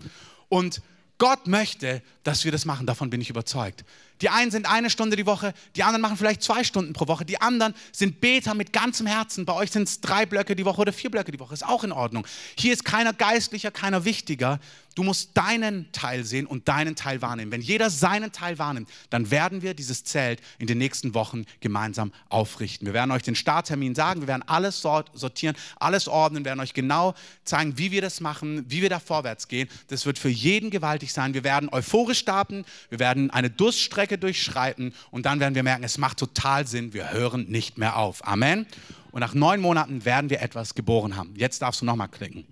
Und Gott möchte, dass wir das machen, davon bin ich überzeugt. Die einen sind eine Stunde die Woche, die anderen machen vielleicht zwei Stunden pro Woche, die anderen sind Beter mit ganzem Herzen. Bei euch sind es drei Blöcke die Woche oder vier Blöcke die Woche, ist auch in Ordnung. Hier ist keiner geistlicher, keiner wichtiger. Du musst deinen Teil sehen und deinen Teil wahrnehmen. Wenn jeder seinen Teil wahrnimmt, dann werden wir dieses Zelt in den nächsten Wochen gemeinsam aufrichten. Wir werden euch den Starttermin sagen, wir werden alles sortieren, alles ordnen, werden euch genau zeigen, wie wir das machen, wie wir da vorwärts gehen. Das wird für jeden gewaltig sein. Wir werden euphorisch starten, wir werden eine Durststrecke durchschreiten und dann werden wir merken, es macht total Sinn, wir hören nicht mehr auf. Amen. Und nach neun Monaten werden wir etwas geboren haben. Jetzt darfst du nochmal klicken.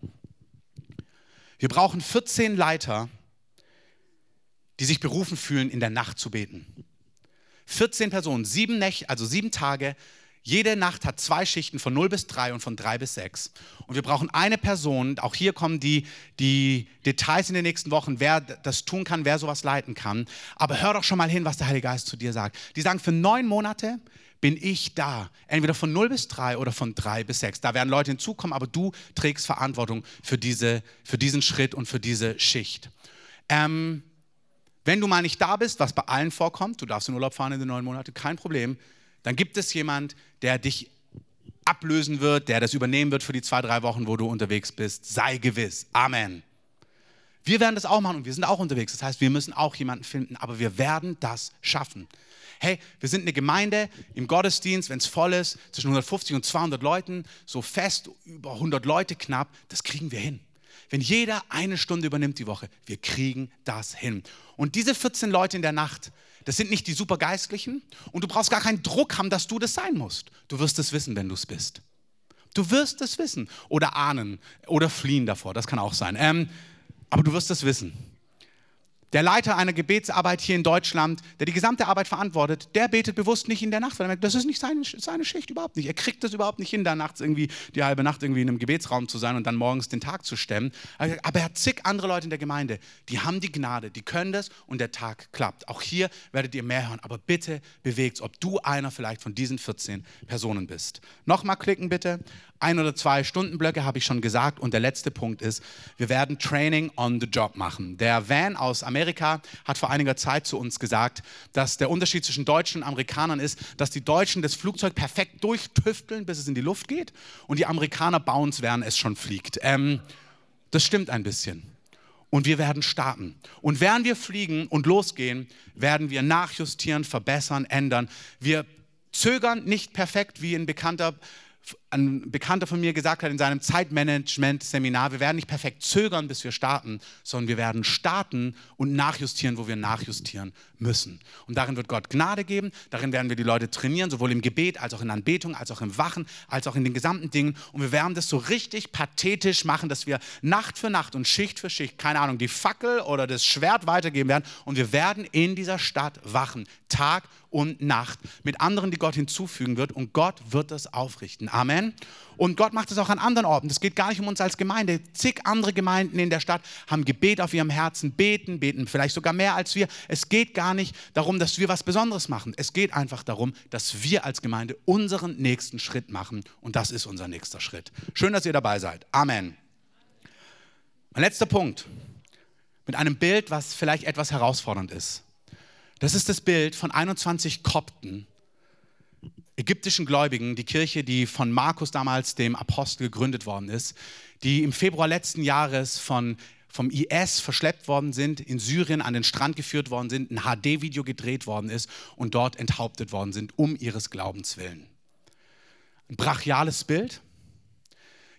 Wir brauchen 14 Leiter, die sich berufen fühlen, in der Nacht zu beten. 14 Personen, sieben Nächte, also sieben Tage. Jede Nacht hat zwei Schichten von 0 bis 3 und von 3 bis 6. Und wir brauchen eine Person, auch hier kommen die, die Details in den nächsten Wochen, wer das tun kann, wer sowas leiten kann. Aber hör doch schon mal hin, was der Heilige Geist zu dir sagt. Die sagen, für neun Monate bin ich da. Entweder von 0 bis 3 oder von 3 bis 6. Da werden Leute hinzukommen, aber du trägst Verantwortung für, diese, für diesen Schritt und für diese Schicht. Ähm, wenn du mal nicht da bist, was bei allen vorkommt, du darfst in Urlaub fahren in den neun Monaten, kein Problem, dann gibt es jemand, der dich ablösen wird, der das übernehmen wird für die zwei, drei Wochen, wo du unterwegs bist. Sei gewiss. Amen. Wir werden das auch machen und wir sind auch unterwegs. Das heißt, wir müssen auch jemanden finden, aber wir werden das schaffen hey, wir sind eine Gemeinde im Gottesdienst, wenn es voll ist, zwischen 150 und 200 Leuten, so fest, über 100 Leute knapp, das kriegen wir hin. Wenn jeder eine Stunde übernimmt die Woche, wir kriegen das hin. Und diese 14 Leute in der Nacht, das sind nicht die Supergeistlichen und du brauchst gar keinen Druck haben, dass du das sein musst. Du wirst es wissen, wenn du es bist. Du wirst es wissen oder ahnen oder fliehen davor, das kann auch sein. Ähm, aber du wirst es wissen der Leiter einer Gebetsarbeit hier in Deutschland, der die gesamte Arbeit verantwortet, der betet bewusst nicht in der Nacht, weil er merkt, das ist nicht seine, seine Schicht, überhaupt nicht. Er kriegt das überhaupt nicht hin, da nachts irgendwie die halbe Nacht irgendwie in einem Gebetsraum zu sein und dann morgens den Tag zu stemmen. Aber er hat zig andere Leute in der Gemeinde, die haben die Gnade, die können das und der Tag klappt. Auch hier werdet ihr mehr hören, aber bitte bewegt ob du einer vielleicht von diesen 14 Personen bist. Nochmal klicken bitte ein oder zwei Stundenblöcke, habe ich schon gesagt. Und der letzte Punkt ist, wir werden Training on the Job machen. Der Van aus Amerika hat vor einiger Zeit zu uns gesagt, dass der Unterschied zwischen Deutschen und Amerikanern ist, dass die Deutschen das Flugzeug perfekt durchtüfteln, bis es in die Luft geht. Und die Amerikaner bauen es, während es schon fliegt. Ähm, das stimmt ein bisschen. Und wir werden starten. Und während wir fliegen und losgehen, werden wir nachjustieren, verbessern, ändern. Wir zögern nicht perfekt wie ein bekannter ein Bekannter von mir gesagt hat in seinem Zeitmanagement-Seminar, wir werden nicht perfekt zögern, bis wir starten, sondern wir werden starten und nachjustieren, wo wir nachjustieren müssen. Und darin wird Gott Gnade geben, darin werden wir die Leute trainieren, sowohl im Gebet als auch in Anbetung, als auch im Wachen, als auch in den gesamten Dingen. Und wir werden das so richtig pathetisch machen, dass wir Nacht für Nacht und Schicht für Schicht, keine Ahnung, die Fackel oder das Schwert weitergeben werden. Und wir werden in dieser Stadt wachen, Tag und Nacht, mit anderen, die Gott hinzufügen wird. Und Gott wird das aufrichten. Amen. Und Gott macht es auch an anderen Orten. Das geht gar nicht um uns als Gemeinde. Zig andere Gemeinden in der Stadt haben Gebet auf ihrem Herzen, beten, beten vielleicht sogar mehr als wir. Es geht gar nicht darum, dass wir was Besonderes machen. Es geht einfach darum, dass wir als Gemeinde unseren nächsten Schritt machen. Und das ist unser nächster Schritt. Schön, dass ihr dabei seid. Amen. Mein letzter Punkt. Mit einem Bild, was vielleicht etwas herausfordernd ist. Das ist das Bild von 21 Kopten, ägyptischen Gläubigen, die Kirche, die von Markus damals, dem Apostel, gegründet worden ist, die im Februar letzten Jahres von, vom IS verschleppt worden sind, in Syrien an den Strand geführt worden sind, ein HD-Video gedreht worden ist und dort enthauptet worden sind, um ihres Glaubens willen. Ein brachiales Bild,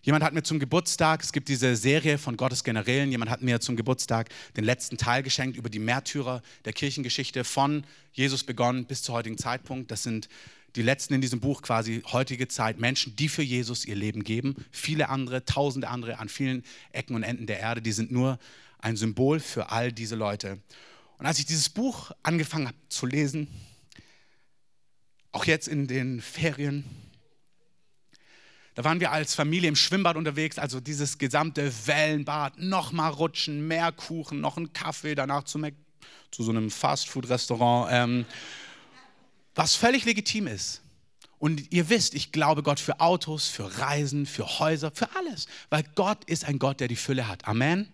Jemand hat mir zum Geburtstag, es gibt diese Serie von Gottes Generälen, jemand hat mir zum Geburtstag den letzten Teil geschenkt über die Märtyrer der Kirchengeschichte von Jesus begonnen bis zu heutigen Zeitpunkt. Das sind die letzten in diesem Buch quasi heutige Zeit, Menschen, die für Jesus ihr Leben geben. Viele andere, tausende andere an vielen Ecken und Enden der Erde, die sind nur ein Symbol für all diese Leute. Und als ich dieses Buch angefangen habe zu lesen, auch jetzt in den Ferien, da waren wir als Familie im Schwimmbad unterwegs, also dieses gesamte Wellenbad, nochmal rutschen, mehr Kuchen, noch ein Kaffee, danach zu, Mac zu so einem Fastfood-Restaurant, ähm, was völlig legitim ist. Und ihr wisst, ich glaube Gott für Autos, für Reisen, für Häuser, für alles, weil Gott ist ein Gott, der die Fülle hat. Amen.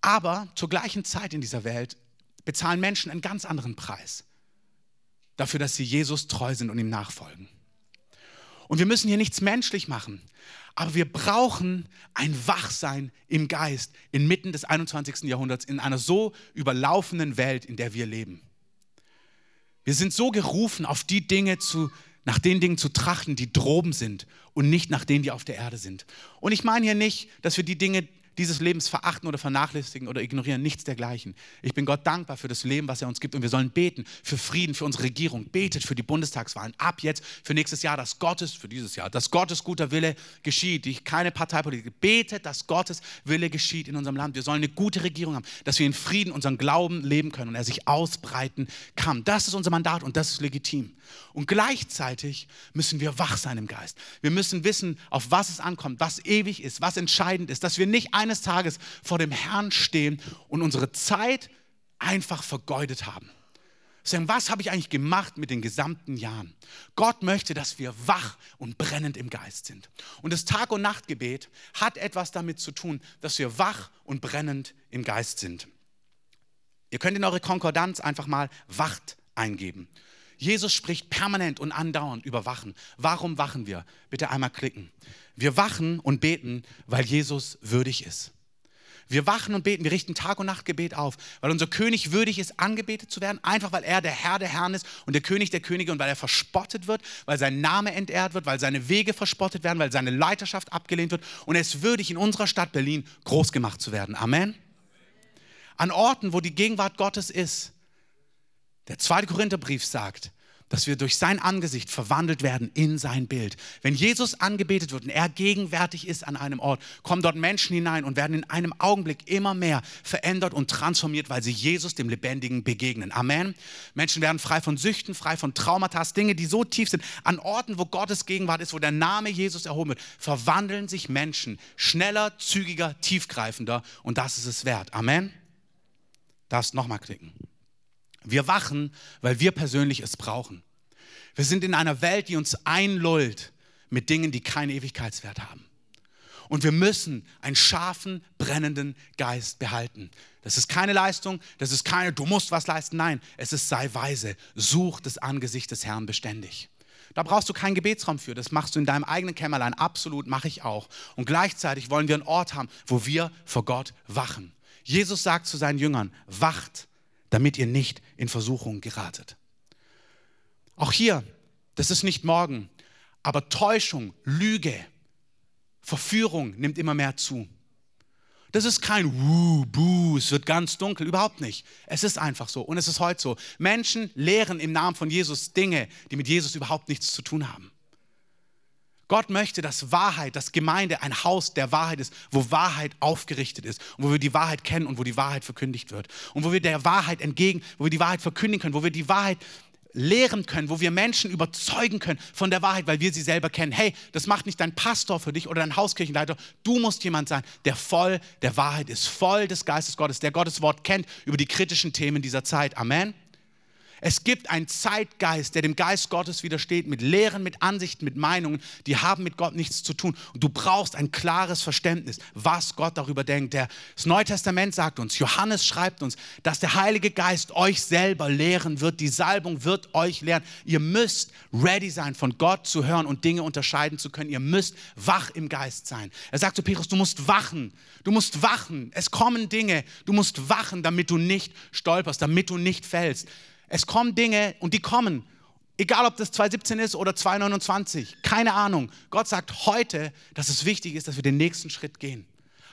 Aber zur gleichen Zeit in dieser Welt bezahlen Menschen einen ganz anderen Preis dafür, dass sie Jesus treu sind und ihm nachfolgen. Und wir müssen hier nichts menschlich machen. Aber wir brauchen ein Wachsein im Geist inmitten des 21. Jahrhunderts in einer so überlaufenden Welt, in der wir leben. Wir sind so gerufen, auf die Dinge zu, nach den Dingen zu trachten, die droben sind und nicht nach denen, die auf der Erde sind. Und ich meine hier nicht, dass wir die Dinge dieses Lebens verachten oder vernachlässigen oder ignorieren, nichts dergleichen. Ich bin Gott dankbar für das Leben, was er uns gibt und wir sollen beten für Frieden, für unsere Regierung. Betet für die Bundestagswahlen. Ab jetzt für nächstes Jahr, dass Gottes, für dieses Jahr, dass Gottes guter Wille geschieht. Ich, keine Parteipolitik. Betet, dass Gottes Wille geschieht in unserem Land. Wir sollen eine gute Regierung haben, dass wir in Frieden unseren Glauben leben können und er sich ausbreiten kann. Das ist unser Mandat und das ist legitim. Und gleichzeitig müssen wir wach sein im Geist. Wir müssen wissen, auf was es ankommt, was ewig ist, was entscheidend ist, dass wir nicht eines Tages vor dem Herrn stehen und unsere Zeit einfach vergeudet haben. Sagen, was habe ich eigentlich gemacht mit den gesamten Jahren? Gott möchte, dass wir wach und brennend im Geist sind. Und das Tag- und Nachtgebet hat etwas damit zu tun, dass wir wach und brennend im Geist sind. Ihr könnt in eure Konkordanz einfach mal Wacht eingeben. Jesus spricht permanent und andauernd über Wachen. Warum wachen wir? Bitte einmal klicken. Wir wachen und beten, weil Jesus würdig ist. Wir wachen und beten, wir richten Tag und Nacht Gebet auf, weil unser König würdig ist, angebetet zu werden, einfach weil er der Herr der Herren ist und der König der Könige und weil er verspottet wird, weil sein Name entehrt wird, weil seine Wege verspottet werden, weil seine Leiterschaft abgelehnt wird und er ist würdig, in unserer Stadt Berlin groß gemacht zu werden. Amen. An Orten, wo die Gegenwart Gottes ist, der zweite Korintherbrief sagt, dass wir durch sein Angesicht verwandelt werden in sein Bild. Wenn Jesus angebetet wird und er gegenwärtig ist an einem Ort, kommen dort Menschen hinein und werden in einem Augenblick immer mehr verändert und transformiert, weil sie Jesus, dem Lebendigen, begegnen. Amen. Menschen werden frei von Süchten, frei von Traumata, Dinge, die so tief sind. An Orten, wo Gottes Gegenwart ist, wo der Name Jesus erhoben wird, verwandeln sich Menschen schneller, zügiger, tiefgreifender und das ist es wert. Amen. Darfst nochmal klicken. Wir wachen, weil wir persönlich es brauchen. Wir sind in einer Welt, die uns einlullt mit Dingen, die keinen Ewigkeitswert haben. Und wir müssen einen scharfen, brennenden Geist behalten. Das ist keine Leistung, das ist keine, du musst was leisten. Nein, es ist sei weise. Such das Angesicht des Herrn beständig. Da brauchst du keinen Gebetsraum für. Das machst du in deinem eigenen Kämmerlein. Absolut, mache ich auch. Und gleichzeitig wollen wir einen Ort haben, wo wir vor Gott wachen. Jesus sagt zu seinen Jüngern, wacht, damit ihr nicht in Versuchung geratet. Auch hier, das ist nicht morgen, Aber Täuschung, Lüge, Verführung nimmt immer mehr zu. Das ist kein Wuh, Buh, es wird ganz dunkel, überhaupt nicht. Es ist einfach so und es ist heute so. Menschen lehren im Namen von Jesus Dinge, die mit Jesus überhaupt nichts zu tun haben. Gott möchte, dass Wahrheit, dass Gemeinde ein Haus der Wahrheit ist, wo Wahrheit aufgerichtet ist und wo wir die Wahrheit kennen und wo die Wahrheit verkündigt wird und wo wir der Wahrheit entgegen, wo wir die Wahrheit verkündigen können, wo wir die Wahrheit lehren können, wo wir Menschen überzeugen können von der Wahrheit, weil wir sie selber kennen. Hey, das macht nicht dein Pastor für dich oder dein Hauskirchenleiter. Du musst jemand sein, der voll der Wahrheit ist, voll des Geistes Gottes, der Gottes Wort kennt über die kritischen Themen dieser Zeit. Amen. Es gibt einen Zeitgeist, der dem Geist Gottes widersteht, mit Lehren, mit Ansichten, mit Meinungen, die haben mit Gott nichts zu tun. Und du brauchst ein klares Verständnis, was Gott darüber denkt. das Neue Testament sagt uns, Johannes schreibt uns, dass der Heilige Geist euch selber lehren wird. Die Salbung wird euch lehren. Ihr müsst ready sein, von Gott zu hören und Dinge unterscheiden zu können. Ihr müsst wach im Geist sein. Er sagt zu Petrus, du musst wachen. Du musst wachen. Es kommen Dinge. Du musst wachen, damit du nicht stolperst, damit du nicht fällst. Es kommen Dinge und die kommen. Egal, ob das 2017 ist oder 2029, keine Ahnung. Gott sagt heute, dass es wichtig ist, dass wir den nächsten Schritt gehen.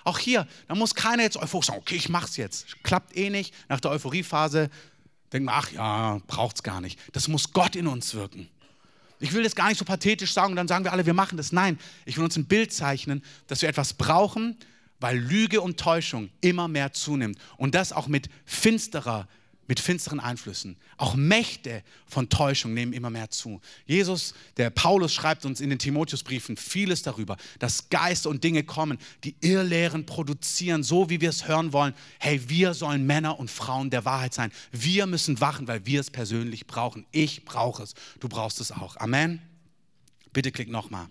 Auch hier, da muss keiner jetzt euphorisch sagen, okay, ich mach's jetzt. Klappt eh nicht. Nach der Euphoriephase denkt man, ach ja, braucht's gar nicht. Das muss Gott in uns wirken. Ich will das gar nicht so pathetisch sagen und dann sagen wir alle, wir machen das. Nein, ich will uns ein Bild zeichnen, dass wir etwas brauchen, weil Lüge und Täuschung immer mehr zunimmt. Und das auch mit finsterer mit finsteren Einflüssen. Auch Mächte von Täuschung nehmen immer mehr zu. Jesus, der Paulus schreibt uns in den Timotheusbriefen vieles darüber, dass Geister und Dinge kommen, die Irrlehren produzieren, so wie wir es hören wollen. Hey, wir sollen Männer und Frauen der Wahrheit sein. Wir müssen wachen, weil wir es persönlich brauchen. Ich brauche es. Du brauchst es auch. Amen. Bitte klick nochmal.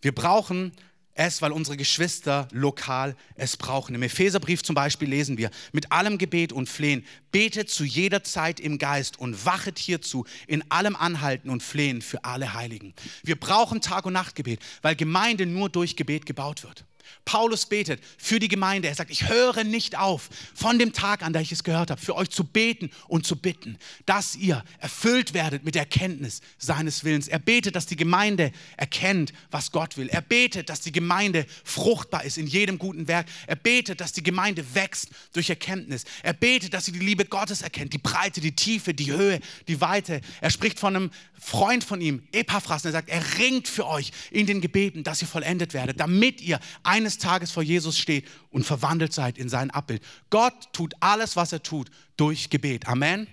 Wir brauchen es, weil unsere Geschwister lokal es brauchen. Im Epheserbrief zum Beispiel lesen wir, mit allem Gebet und Flehen, betet zu jeder Zeit im Geist und wachet hierzu in allem Anhalten und Flehen für alle Heiligen. Wir brauchen Tag- und Nachtgebet, weil Gemeinde nur durch Gebet gebaut wird. Paulus betet für die Gemeinde. Er sagt, ich höre nicht auf, von dem Tag an, da ich es gehört habe, für euch zu beten und zu bitten, dass ihr erfüllt werdet mit der Erkenntnis seines Willens. Er betet, dass die Gemeinde erkennt, was Gott will. Er betet, dass die Gemeinde fruchtbar ist in jedem guten Werk. Er betet, dass die Gemeinde wächst durch Erkenntnis. Er betet, dass sie die Liebe Gottes erkennt, die Breite, die Tiefe, die Höhe, die Weite. Er spricht von einem Freund von ihm, Epaphras, und er sagt, er ringt für euch in den Gebeten, dass ihr vollendet werdet, damit ihr eines eines Tages vor Jesus steht und verwandelt seid in sein Abbild. Gott tut alles, was er tut, durch Gebet. Amen.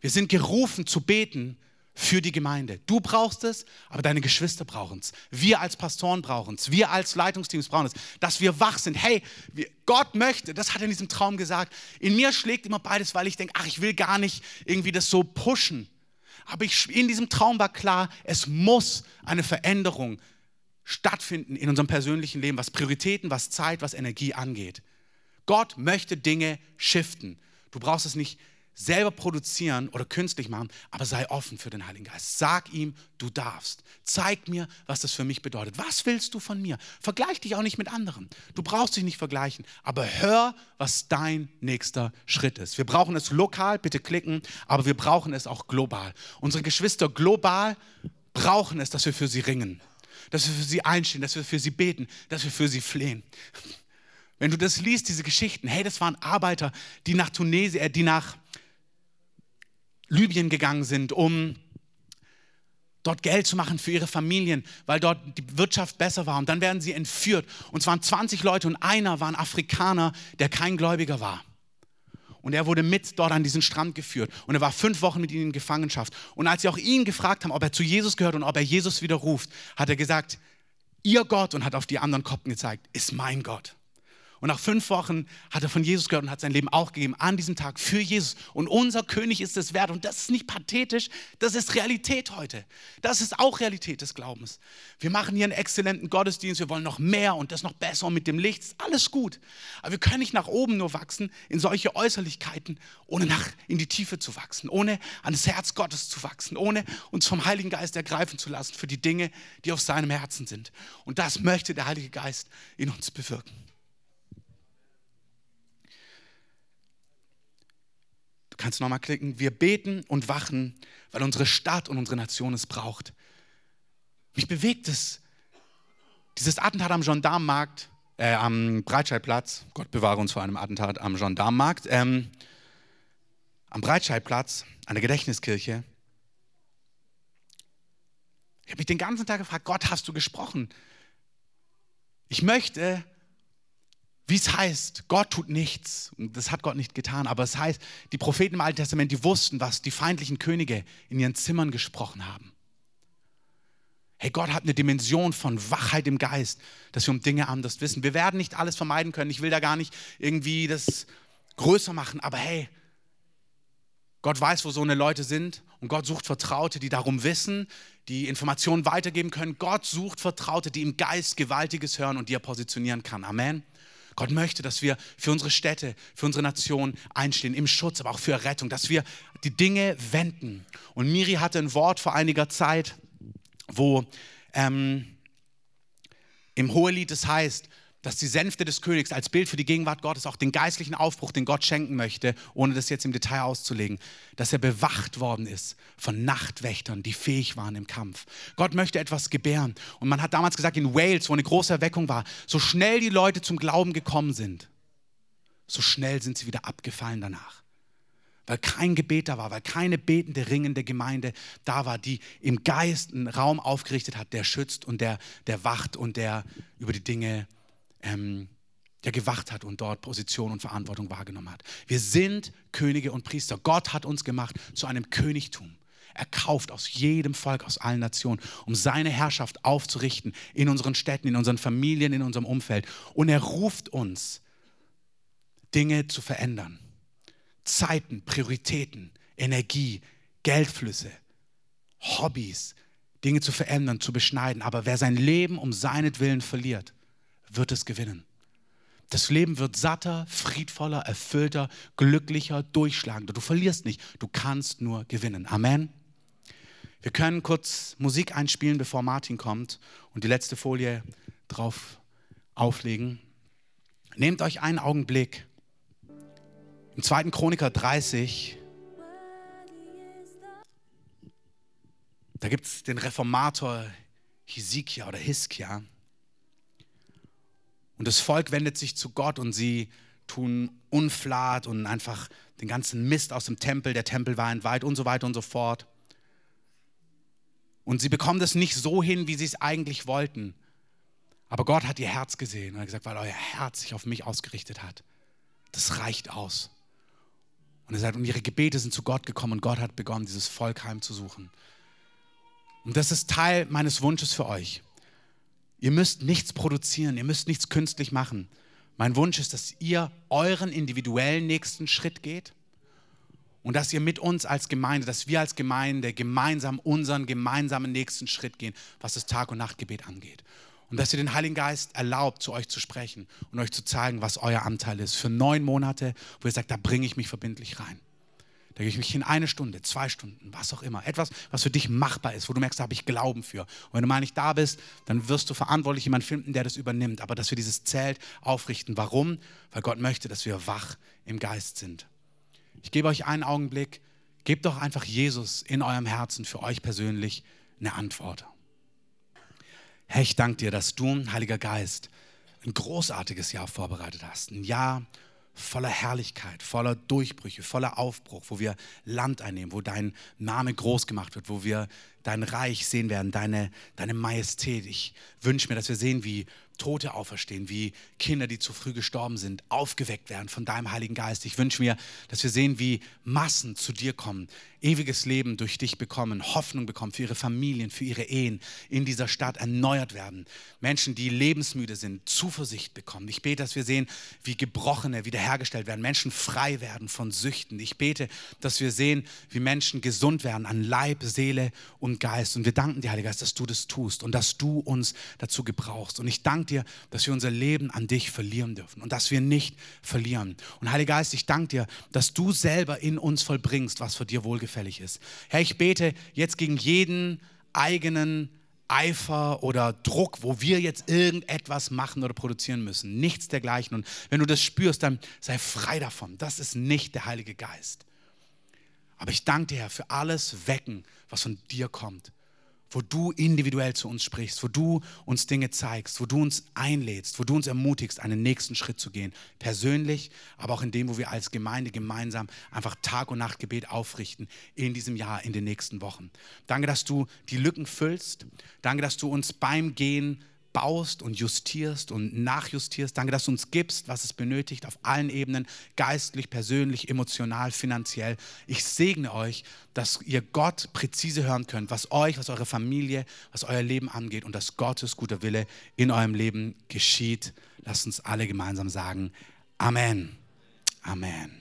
Wir sind gerufen zu beten für die Gemeinde. Du brauchst es, aber deine Geschwister brauchen es. Wir als Pastoren brauchen es. Wir als Leitungsteams brauchen es. Dass wir wach sind. Hey, Gott möchte, das hat er in diesem Traum gesagt. In mir schlägt immer beides, weil ich denke, ach, ich will gar nicht irgendwie das so pushen. Aber ich, in diesem Traum war klar, es muss eine Veränderung stattfinden in unserem persönlichen Leben, was Prioritäten, was Zeit, was Energie angeht. Gott möchte Dinge shiften. Du brauchst es nicht selber produzieren oder künstlich machen, aber sei offen für den Heiligen Geist. Sag ihm, du darfst. Zeig mir, was das für mich bedeutet. Was willst du von mir? Vergleich dich auch nicht mit anderen. Du brauchst dich nicht vergleichen, aber hör, was dein nächster Schritt ist. Wir brauchen es lokal, bitte klicken, aber wir brauchen es auch global. Unsere Geschwister global brauchen es, dass wir für sie ringen dass wir für sie einstehen, dass wir für sie beten, dass wir für sie flehen. Wenn du das liest, diese Geschichten, hey, das waren Arbeiter, die nach Tunesien, äh, die nach Libyen gegangen sind, um dort Geld zu machen für ihre Familien, weil dort die Wirtschaft besser war. Und dann werden sie entführt. Und es waren 20 Leute und einer war ein Afrikaner, der kein Gläubiger war. Und er wurde mit dort an diesen Strand geführt. Und er war fünf Wochen mit ihnen in Gefangenschaft. Und als sie auch ihn gefragt haben, ob er zu Jesus gehört und ob er Jesus wieder ruft, hat er gesagt, ihr Gott, und hat auf die anderen Kopten gezeigt, ist mein Gott. Und nach fünf Wochen hat er von Jesus gehört und hat sein Leben auch gegeben an diesem Tag für Jesus. Und unser König ist es wert. Und das ist nicht pathetisch, das ist Realität heute. Das ist auch Realität des Glaubens. Wir machen hier einen exzellenten Gottesdienst, wir wollen noch mehr und das noch besser und mit dem Licht. Ist alles gut. Aber wir können nicht nach oben nur wachsen in solche Äußerlichkeiten, ohne nach in die Tiefe zu wachsen, ohne an das Herz Gottes zu wachsen, ohne uns vom Heiligen Geist ergreifen zu lassen für die Dinge, die auf seinem Herzen sind. Und das möchte der Heilige Geist in uns bewirken. Kannst du nochmal klicken. Wir beten und wachen, weil unsere Stadt und unsere Nation es braucht. Mich bewegt es. Dieses Attentat am Gendarmenmarkt, äh, am Breitscheidplatz, Gott bewahre uns vor einem Attentat am Gendarmenmarkt, ähm, am Breitscheidplatz, an der Gedächtniskirche. Ich habe mich den ganzen Tag gefragt, Gott, hast du gesprochen? Ich möchte, wie es heißt, Gott tut nichts. Und das hat Gott nicht getan. Aber es heißt, die Propheten im Alten Testament, die wussten, was die feindlichen Könige in ihren Zimmern gesprochen haben. Hey, Gott hat eine Dimension von Wachheit im Geist, dass wir um Dinge anders wissen. Wir werden nicht alles vermeiden können. Ich will da gar nicht irgendwie das größer machen. Aber hey, Gott weiß, wo so eine Leute sind und Gott sucht Vertraute, die darum wissen, die Informationen weitergeben können. Gott sucht Vertraute, die im Geist Gewaltiges hören und die er positionieren kann. Amen. Gott möchte, dass wir für unsere Städte, für unsere Nation einstehen, im Schutz, aber auch für Rettung, dass wir die Dinge wenden. Und Miri hatte ein Wort vor einiger Zeit, wo ähm, im Hohelied es heißt, dass die Sänfte des Königs als Bild für die Gegenwart Gottes auch den geistlichen Aufbruch, den Gott schenken möchte, ohne das jetzt im Detail auszulegen, dass er bewacht worden ist von Nachtwächtern, die fähig waren im Kampf. Gott möchte etwas gebären. Und man hat damals gesagt, in Wales, wo eine große Erweckung war, so schnell die Leute zum Glauben gekommen sind, so schnell sind sie wieder abgefallen danach. Weil kein Gebet da war, weil keine betende, ringende Gemeinde da war, die im Geist einen Raum aufgerichtet hat, der schützt und der, der wacht und der über die Dinge ähm, der gewacht hat und dort Position und Verantwortung wahrgenommen hat. Wir sind Könige und Priester. Gott hat uns gemacht zu einem Königtum. Er kauft aus jedem Volk, aus allen Nationen, um seine Herrschaft aufzurichten in unseren Städten, in unseren Familien, in unserem Umfeld. Und er ruft uns, Dinge zu verändern. Zeiten, Prioritäten, Energie, Geldflüsse, Hobbys, Dinge zu verändern, zu beschneiden. Aber wer sein Leben um seinetwillen verliert, wird es gewinnen. Das Leben wird satter, friedvoller, erfüllter, glücklicher, durchschlagender. Du verlierst nicht, du kannst nur gewinnen. Amen. Wir können kurz Musik einspielen, bevor Martin kommt und die letzte Folie drauf auflegen. Nehmt euch einen Augenblick. Im 2. Chroniker 30, da gibt es den Reformator Hesekiah oder Hiskia. Und das Volk wendet sich zu Gott und sie tun Unflat und einfach den ganzen Mist aus dem Tempel. Der Tempel war entweiht und so weiter und so fort. Und sie bekommen das nicht so hin, wie sie es eigentlich wollten. Aber Gott hat ihr Herz gesehen und hat gesagt, weil euer Herz sich auf mich ausgerichtet hat. Das reicht aus. Und er sagt, und ihre Gebete sind zu Gott gekommen und Gott hat begonnen, dieses Volk heimzusuchen. Und das ist Teil meines Wunsches für euch. Ihr müsst nichts produzieren, ihr müsst nichts künstlich machen. Mein Wunsch ist, dass ihr euren individuellen nächsten Schritt geht und dass ihr mit uns als Gemeinde, dass wir als Gemeinde gemeinsam unseren gemeinsamen nächsten Schritt gehen, was das Tag- und Nachtgebet angeht. Und dass ihr den Heiligen Geist erlaubt, zu euch zu sprechen und euch zu zeigen, was euer Anteil ist. Für neun Monate, wo ihr sagt, da bringe ich mich verbindlich rein. Da gehe ich mich in eine Stunde, zwei Stunden, was auch immer. Etwas, was für dich machbar ist, wo du merkst, da habe ich Glauben für. Und wenn du mal nicht da bist, dann wirst du verantwortlich jemanden finden, der das übernimmt. Aber dass wir dieses Zelt aufrichten. Warum? Weil Gott möchte, dass wir wach im Geist sind. Ich gebe euch einen Augenblick. Gebt doch einfach Jesus in eurem Herzen für euch persönlich eine Antwort. Herr, ich danke dir, dass du, Heiliger Geist, ein großartiges Jahr vorbereitet hast. Ein Jahr, voller Herrlichkeit, voller Durchbrüche, voller Aufbruch, wo wir Land einnehmen, wo dein Name groß gemacht wird, wo wir dein Reich sehen werden, deine, deine Majestät. Ich wünsche mir, dass wir sehen, wie Tote auferstehen, wie Kinder, die zu früh gestorben sind, aufgeweckt werden von deinem Heiligen Geist. Ich wünsche mir, dass wir sehen, wie Massen zu dir kommen, ewiges Leben durch dich bekommen, Hoffnung bekommen für ihre Familien, für ihre Ehen, in dieser Stadt erneuert werden. Menschen, die lebensmüde sind, Zuversicht bekommen. Ich bete, dass wir sehen, wie Gebrochene wiederhergestellt werden, Menschen frei werden von Süchten. Ich bete, dass wir sehen, wie Menschen gesund werden an Leib, Seele und Geist. Und wir danken dir, Heiliger Geist, dass du das tust und dass du uns dazu gebrauchst. Und ich danke dir, dass wir unser Leben an dich verlieren dürfen und dass wir nicht verlieren. Und Heiliger Geist, ich danke dir, dass du selber in uns vollbringst, was für dir wohlgefällig ist. Herr, ich bete jetzt gegen jeden eigenen Eifer oder Druck, wo wir jetzt irgendetwas machen oder produzieren müssen. Nichts dergleichen. Und wenn du das spürst, dann sei frei davon. Das ist nicht der Heilige Geist. Aber ich danke dir, Herr, für alles Wecken, was von dir kommt wo du individuell zu uns sprichst, wo du uns Dinge zeigst, wo du uns einlädst, wo du uns ermutigst, einen nächsten Schritt zu gehen. Persönlich, aber auch in dem, wo wir als Gemeinde gemeinsam einfach Tag und Nacht Gebet aufrichten in diesem Jahr, in den nächsten Wochen. Danke, dass du die Lücken füllst. Danke, dass du uns beim Gehen baust und justierst und nachjustierst. Danke, dass du uns gibst, was es benötigt, auf allen Ebenen, geistlich, persönlich, emotional, finanziell. Ich segne euch, dass ihr Gott präzise hören könnt, was euch, was eure Familie, was euer Leben angeht und dass Gottes guter Wille in eurem Leben geschieht. Lasst uns alle gemeinsam sagen, Amen. Amen.